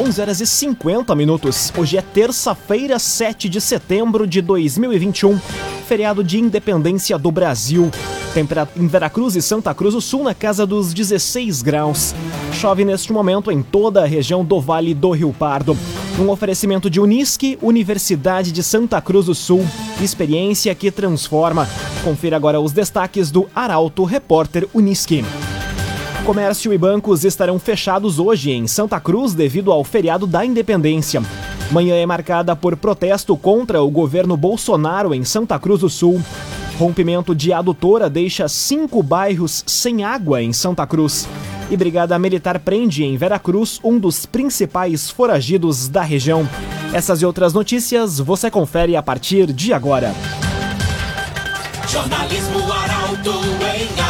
11 horas e 50 minutos. Hoje é terça-feira, 7 de setembro de 2021, feriado de independência do Brasil. Temperatura em Veracruz e Santa Cruz do Sul na casa dos 16 graus. Chove neste momento em toda a região do Vale do Rio Pardo. Um oferecimento de Unisque, Universidade de Santa Cruz do Sul. Experiência que transforma. Confira agora os destaques do Arauto Repórter Unisque. Comércio e bancos estarão fechados hoje em Santa Cruz devido ao feriado da Independência. Manhã é marcada por protesto contra o governo Bolsonaro em Santa Cruz do Sul. Rompimento de adutora deixa cinco bairros sem água em Santa Cruz. E Brigada Militar prende em Veracruz um dos principais foragidos da região. Essas e outras notícias você confere a partir de agora. Jornalismo Arauto em.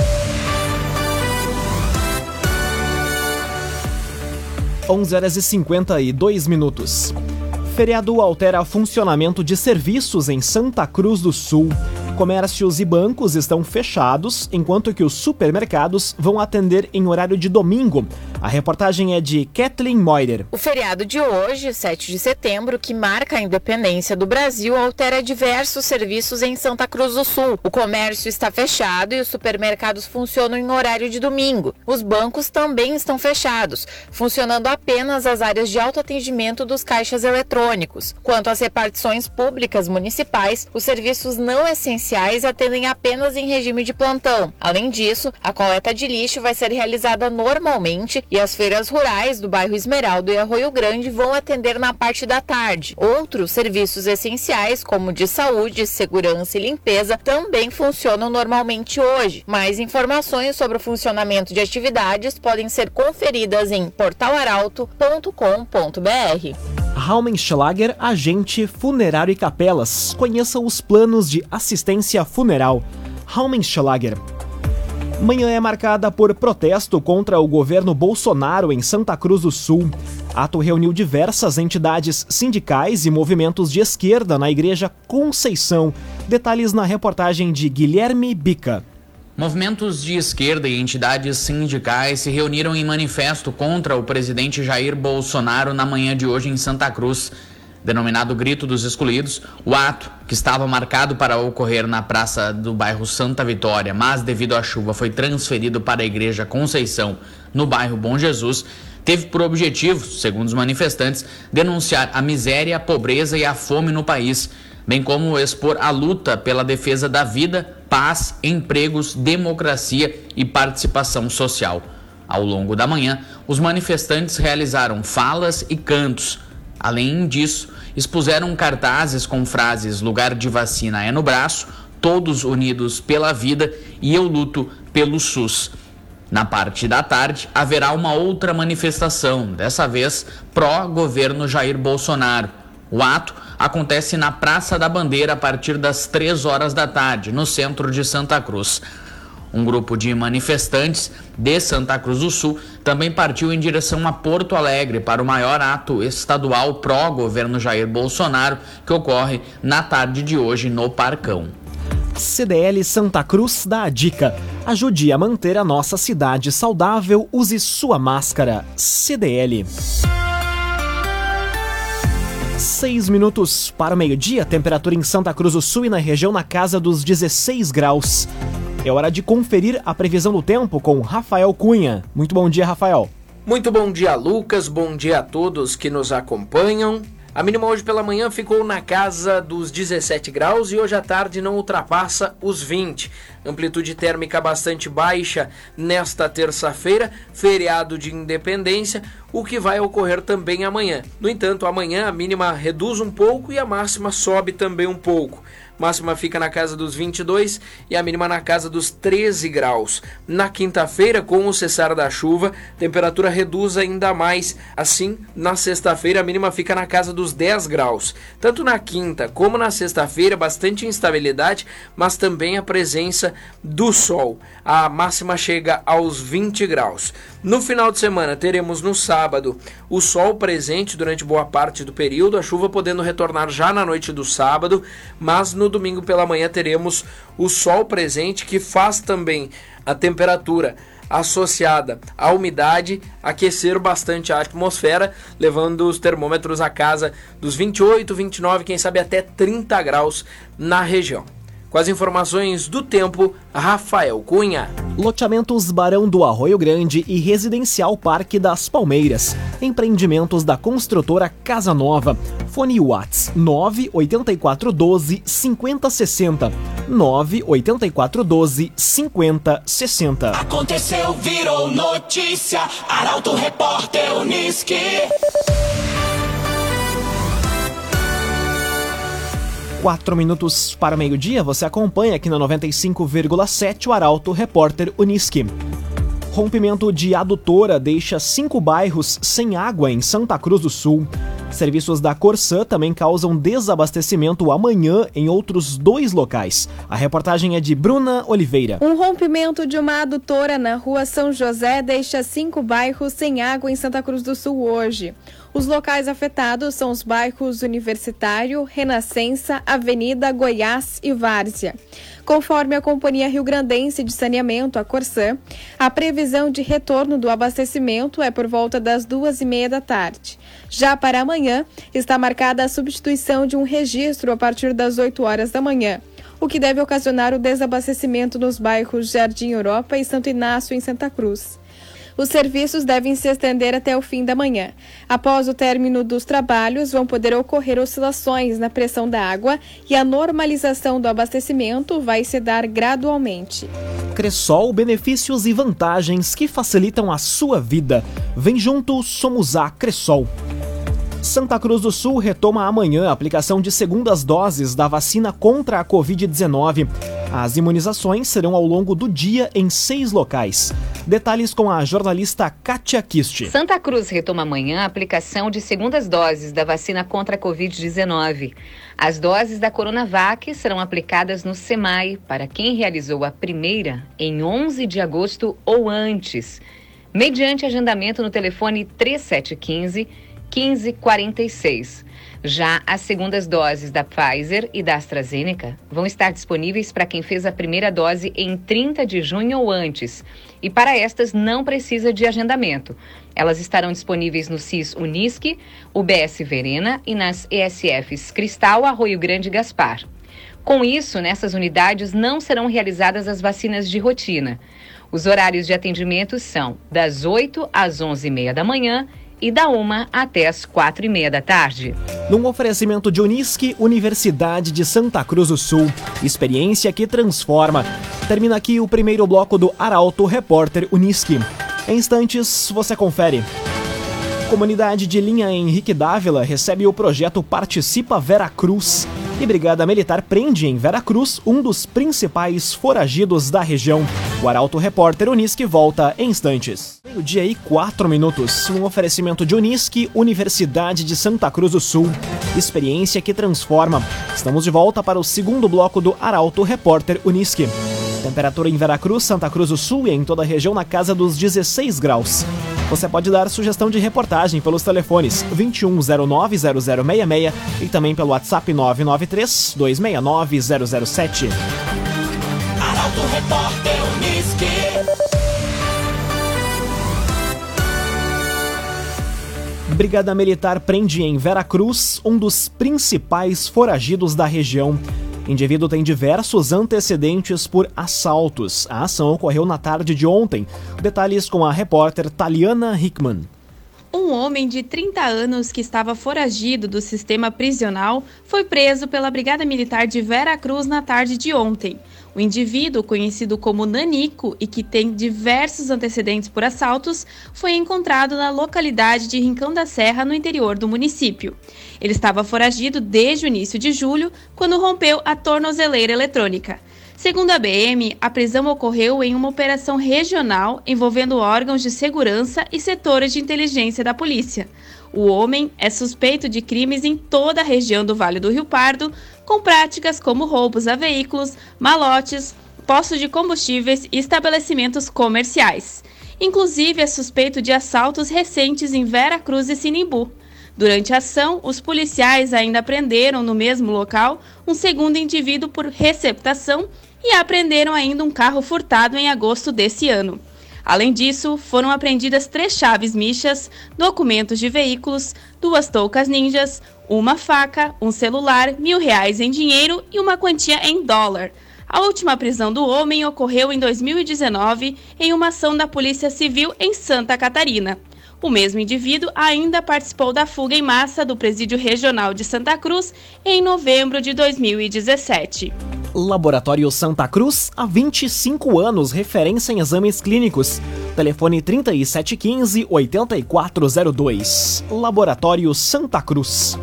11 horas e 52 minutos. Feriado altera funcionamento de serviços em Santa Cruz do Sul. Comércios e bancos estão fechados, enquanto que os supermercados vão atender em horário de domingo. A reportagem é de Kathleen Moider. O feriado de hoje, 7 de setembro, que marca a independência do Brasil, altera diversos serviços em Santa Cruz do Sul. O comércio está fechado e os supermercados funcionam em horário de domingo. Os bancos também estão fechados, funcionando apenas as áreas de autoatendimento dos caixas eletrônicos. Quanto às repartições públicas municipais, os serviços não essenciais atendem apenas em regime de plantão. Além disso, a coleta de lixo vai ser realizada normalmente e as feiras rurais do bairro Esmeraldo e Arroio Grande vão atender na parte da tarde. Outros serviços essenciais, como de saúde, segurança e limpeza, também funcionam normalmente hoje. Mais informações sobre o funcionamento de atividades podem ser conferidas em portalaralto.com.br. Raumenschlager, agente funerário e capelas. Conheça os planos de assistência funeral. Raumenschlager. Manhã é marcada por protesto contra o governo Bolsonaro em Santa Cruz do Sul. Ato reuniu diversas entidades sindicais e movimentos de esquerda na Igreja Conceição. Detalhes na reportagem de Guilherme Bica. Movimentos de esquerda e entidades sindicais se reuniram em manifesto contra o presidente Jair Bolsonaro na manhã de hoje em Santa Cruz. Denominado Grito dos Excluídos, o ato, que estava marcado para ocorrer na praça do bairro Santa Vitória, mas devido à chuva foi transferido para a Igreja Conceição, no bairro Bom Jesus, teve por objetivo, segundo os manifestantes, denunciar a miséria, a pobreza e a fome no país, bem como expor a luta pela defesa da vida, paz, empregos, democracia e participação social. Ao longo da manhã, os manifestantes realizaram falas e cantos Além disso, expuseram cartazes com frases lugar de vacina é no braço, todos unidos pela vida e eu luto pelo SUS. Na parte da tarde, haverá uma outra manifestação, dessa vez pró-governo Jair Bolsonaro. O ato acontece na Praça da Bandeira a partir das 3 horas da tarde, no centro de Santa Cruz. Um grupo de manifestantes de Santa Cruz do Sul também partiu em direção a Porto Alegre para o maior ato estadual pró-governo Jair Bolsonaro, que ocorre na tarde de hoje no Parcão. CDL Santa Cruz dá a dica. Ajude a manter a nossa cidade saudável, use sua máscara. CDL. Seis minutos para o meio-dia, temperatura em Santa Cruz do Sul e na região na casa dos 16 graus. É hora de conferir a previsão do tempo com Rafael Cunha. Muito bom dia, Rafael. Muito bom dia, Lucas. Bom dia a todos que nos acompanham. A mínima hoje pela manhã ficou na casa dos 17 graus e hoje à tarde não ultrapassa os 20. Amplitude térmica bastante baixa nesta terça-feira, feriado de independência, o que vai ocorrer também amanhã. No entanto, amanhã a mínima reduz um pouco e a máxima sobe também um pouco. máxima fica na casa dos 22 e a mínima na casa dos 13 graus. Na quinta-feira, com o cessar da chuva, temperatura reduz ainda mais. Assim, na sexta-feira, a mínima fica na casa dos 10 graus. Tanto na quinta como na sexta-feira, bastante instabilidade, mas também a presença do sol. A máxima chega aos 20 graus. No final de semana, teremos no sábado o sol presente durante boa parte do período, a chuva podendo retornar já na noite do sábado, mas no domingo pela manhã teremos o sol presente que faz também a temperatura associada à umidade aquecer bastante a atmosfera, levando os termômetros a casa dos 28, 29, quem sabe até 30 graus na região. Com as informações do tempo, Rafael Cunha. Loteamentos Barão do Arroio Grande e Residencial Parque das Palmeiras. Empreendimentos da construtora Casa Nova. Fone Whats 98412 5060. 98412 5060. Aconteceu, virou notícia. Arauto Repórter Uniski. Quatro minutos para meio-dia, você acompanha aqui na 95,7 o Arauto Repórter Uniski. Rompimento de adutora deixa cinco bairros sem água em Santa Cruz do Sul. Serviços da Corsã também causam desabastecimento amanhã em outros dois locais. A reportagem é de Bruna Oliveira. Um rompimento de uma adutora na rua São José deixa cinco bairros sem água em Santa Cruz do Sul hoje. Os locais afetados são os bairros Universitário, Renascença, Avenida Goiás e Várzea. Conforme a Companhia Rio Grandense de Saneamento, a Corsã, a previsão de retorno do abastecimento é por volta das duas e meia da tarde. Já para amanhã, está marcada a substituição de um registro a partir das 8 horas da manhã, o que deve ocasionar o desabastecimento nos bairros Jardim Europa e Santo Inácio, em Santa Cruz. Os serviços devem se estender até o fim da manhã. Após o término dos trabalhos, vão poder ocorrer oscilações na pressão da água e a normalização do abastecimento vai se dar gradualmente. Cressol, benefícios e vantagens que facilitam a sua vida. Vem junto, somos a Cressol. Santa Cruz do Sul retoma amanhã a aplicação de segundas doses da vacina contra a Covid-19. As imunizações serão ao longo do dia em seis locais. Detalhes com a jornalista Kátia Kist. Santa Cruz retoma amanhã a aplicação de segundas doses da vacina contra a Covid-19. As doses da Coronavac serão aplicadas no SEMAI para quem realizou a primeira em 11 de agosto ou antes, mediante agendamento no telefone 3715 1546. Já as segundas doses da Pfizer e da AstraZeneca vão estar disponíveis para quem fez a primeira dose em 30 de junho ou antes. E para estas não precisa de agendamento. Elas estarão disponíveis no CIS Unisque, UBS Verena e nas ESFs Cristal, Arroio Grande e Gaspar. Com isso, nessas unidades não serão realizadas as vacinas de rotina. Os horários de atendimento são das 8 às 11h30 da manhã e da uma até as quatro e meia da tarde. Num oferecimento de Unisque, Universidade de Santa Cruz do Sul. Experiência que transforma. Termina aqui o primeiro bloco do Arauto Repórter Unisque. Em instantes, você confere. Comunidade de linha Henrique Dávila recebe o projeto Participa Vera Cruz. E Brigada Militar prende em Veracruz um dos principais foragidos da região. O Arauto Repórter Unisque volta em instantes. Meio-dia e quatro minutos. Um oferecimento de Unisque, Universidade de Santa Cruz do Sul. Experiência que transforma. Estamos de volta para o segundo bloco do Arauto Repórter Unisque. Temperatura em Veracruz, Santa Cruz do Sul e em toda a região na casa dos 16 graus. Você pode dar sugestão de reportagem pelos telefones 2109-0066 e também pelo WhatsApp 993-269-007. Arauto Repórter Unisque. Brigada Militar prende em Veracruz um dos principais foragidos da região. Indivíduo tem diversos antecedentes por assaltos. A ação ocorreu na tarde de ontem. Detalhes com a repórter Taliana Hickman. Um homem de 30 anos que estava foragido do sistema prisional foi preso pela Brigada Militar de Vera Cruz na tarde de ontem. O indivíduo, conhecido como Nanico e que tem diversos antecedentes por assaltos, foi encontrado na localidade de Rincão da Serra, no interior do município. Ele estava foragido desde o início de julho, quando rompeu a tornozeleira eletrônica. Segundo a BM, a prisão ocorreu em uma operação regional envolvendo órgãos de segurança e setores de inteligência da polícia. O homem é suspeito de crimes em toda a região do Vale do Rio Pardo, com práticas como roubos a veículos, malotes, postos de combustíveis e estabelecimentos comerciais. Inclusive, é suspeito de assaltos recentes em Vera Cruz e Sinimbu. Durante a ação, os policiais ainda prenderam no mesmo local um segundo indivíduo por receptação e apreenderam ainda um carro furtado em agosto desse ano. Além disso, foram apreendidas três chaves michas, documentos de veículos, duas toucas ninjas, uma faca, um celular, mil reais em dinheiro e uma quantia em dólar. A última prisão do homem ocorreu em 2019 em uma ação da Polícia Civil em Santa Catarina. O mesmo indivíduo ainda participou da fuga em massa do Presídio Regional de Santa Cruz em novembro de 2017. Laboratório Santa Cruz, há 25 anos, referência em exames clínicos. Telefone 3715-8402. Laboratório Santa Cruz.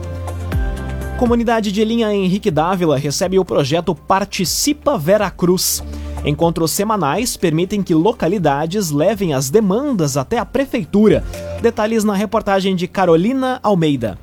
Comunidade de linha Henrique Dávila recebe o projeto Participa Vera Cruz. Encontros semanais permitem que localidades levem as demandas até a prefeitura. Detalhes na reportagem de Carolina Almeida.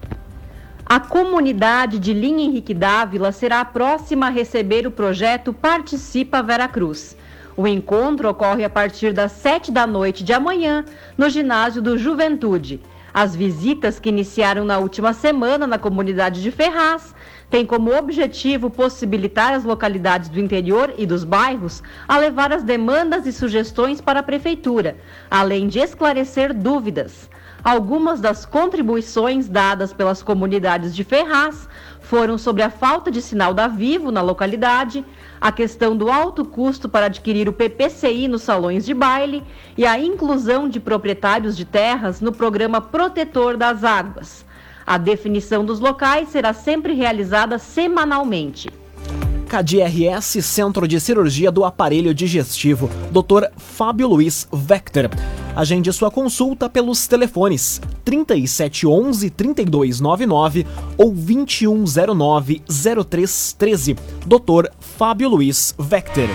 A comunidade de Linha Henrique Dávila será a próxima a receber o projeto Participa Veracruz. O encontro ocorre a partir das 7 da noite de amanhã no ginásio do Juventude. As visitas que iniciaram na última semana na comunidade de Ferraz têm como objetivo possibilitar as localidades do interior e dos bairros a levar as demandas e sugestões para a prefeitura, além de esclarecer dúvidas. Algumas das contribuições dadas pelas comunidades de Ferraz foram sobre a falta de sinal da Vivo na localidade, a questão do alto custo para adquirir o PPCI nos salões de baile e a inclusão de proprietários de terras no programa Protetor das Águas. A definição dos locais será sempre realizada semanalmente. KDRS Centro de Cirurgia do Aparelho Digestivo, Dr. Fábio Luiz Vector. Agende sua consulta pelos telefones 3711 3299 ou 2109 0313. Dr. Fábio Luiz Vector.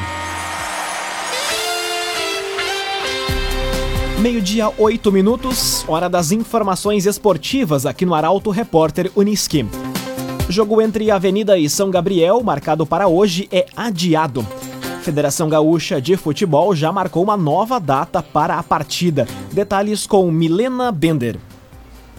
Meio-dia, oito minutos, hora das informações esportivas aqui no Arauto Repórter Uniski. Jogo entre Avenida e São Gabriel, marcado para hoje, é adiado. Federação Gaúcha de Futebol já marcou uma nova data para a partida. Detalhes com Milena Bender.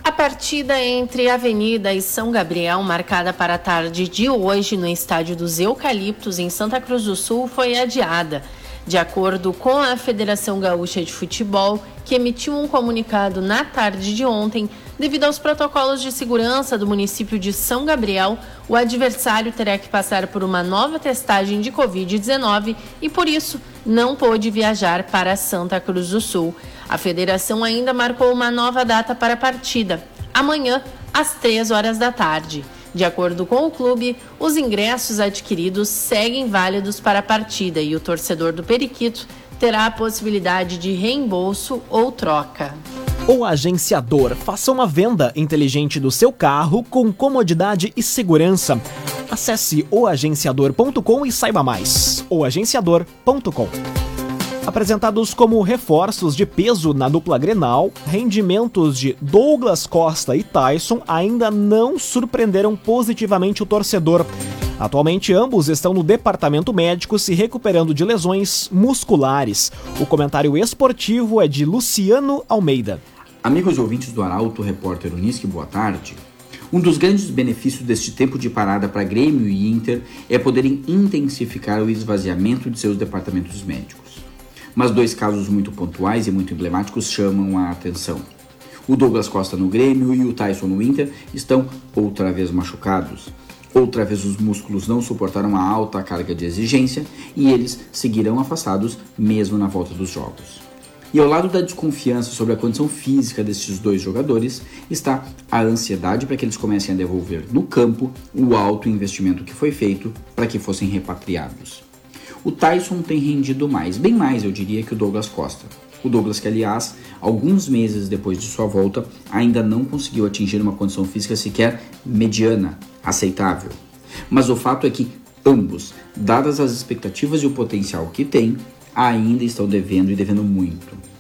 A partida entre Avenida e São Gabriel, marcada para a tarde de hoje no Estádio dos Eucaliptos, em Santa Cruz do Sul, foi adiada. De acordo com a Federação Gaúcha de Futebol, que emitiu um comunicado na tarde de ontem, devido aos protocolos de segurança do município de São Gabriel, o adversário terá que passar por uma nova testagem de Covid-19 e, por isso, não pôde viajar para Santa Cruz do Sul. A federação ainda marcou uma nova data para a partida, amanhã, às 3 horas da tarde. De acordo com o clube, os ingressos adquiridos seguem válidos para a partida e o torcedor do Periquito terá a possibilidade de reembolso ou troca. O agenciador faça uma venda inteligente do seu carro com comodidade e segurança. Acesse oagenciador.com e saiba mais. oagenciador.com Apresentados como reforços de peso na dupla Grenal, rendimentos de Douglas Costa e Tyson ainda não surpreenderam positivamente o torcedor. Atualmente, ambos estão no departamento médico se recuperando de lesões musculares. O comentário esportivo é de Luciano Almeida. Amigos ouvintes do Arauto, repórter Unisque, boa tarde. Um dos grandes benefícios deste tempo de parada para Grêmio e Inter é poderem intensificar o esvaziamento de seus departamentos médicos mas dois casos muito pontuais e muito emblemáticos chamam a atenção. O Douglas Costa no Grêmio e o Tyson no Inter estão outra vez machucados. Outra vez os músculos não suportaram a alta carga de exigência e eles seguirão afastados mesmo na volta dos jogos. E ao lado da desconfiança sobre a condição física desses dois jogadores está a ansiedade para que eles comecem a devolver no campo o alto investimento que foi feito para que fossem repatriados. O Tyson tem rendido mais, bem mais eu diria que o Douglas Costa. O Douglas, que aliás, alguns meses depois de sua volta, ainda não conseguiu atingir uma condição física sequer mediana, aceitável. Mas o fato é que ambos, dadas as expectativas e o potencial que têm, ainda estão devendo e devendo muito.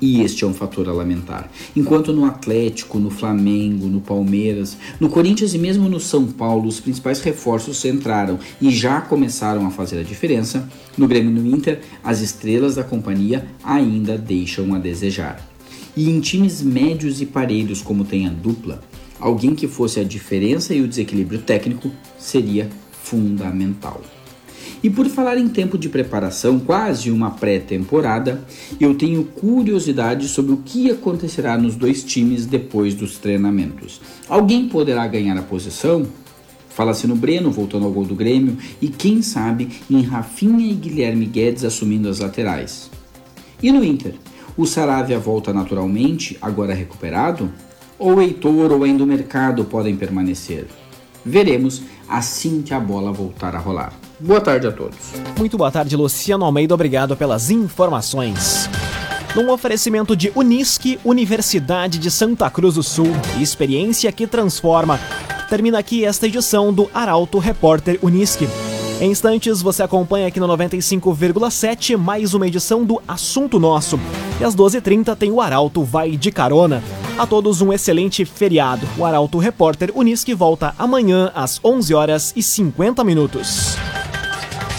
E este é um fator a lamentar. Enquanto no Atlético, no Flamengo, no Palmeiras, no Corinthians e mesmo no São Paulo os principais reforços entraram e já começaram a fazer a diferença, no Grêmio e no Inter as estrelas da companhia ainda deixam a desejar. E em times médios e parelhos como tem a dupla, alguém que fosse a diferença e o desequilíbrio técnico seria fundamental. E por falar em tempo de preparação, quase uma pré-temporada, eu tenho curiosidade sobre o que acontecerá nos dois times depois dos treinamentos. Alguém poderá ganhar a posição? Fala-se no Breno voltando ao gol do Grêmio e quem sabe em Rafinha e Guilherme Guedes assumindo as laterais. E no Inter? O Saravia volta naturalmente, agora recuperado? Ou Heitor ou ainda o mercado podem permanecer? Veremos assim que a bola voltar a rolar. Boa tarde a todos. Muito boa tarde, Luciano Almeida. Obrigado pelas informações. Num oferecimento de Unisque, Universidade de Santa Cruz do Sul, experiência que transforma. Termina aqui esta edição do Arauto Repórter Unisque. Em instantes, você acompanha aqui no 95,7 mais uma edição do Assunto Nosso. E às 12h30 tem o Arauto Vai de Carona. A todos um excelente feriado. O Arauto Repórter Unisque volta amanhã às 11 horas e 50 minutos.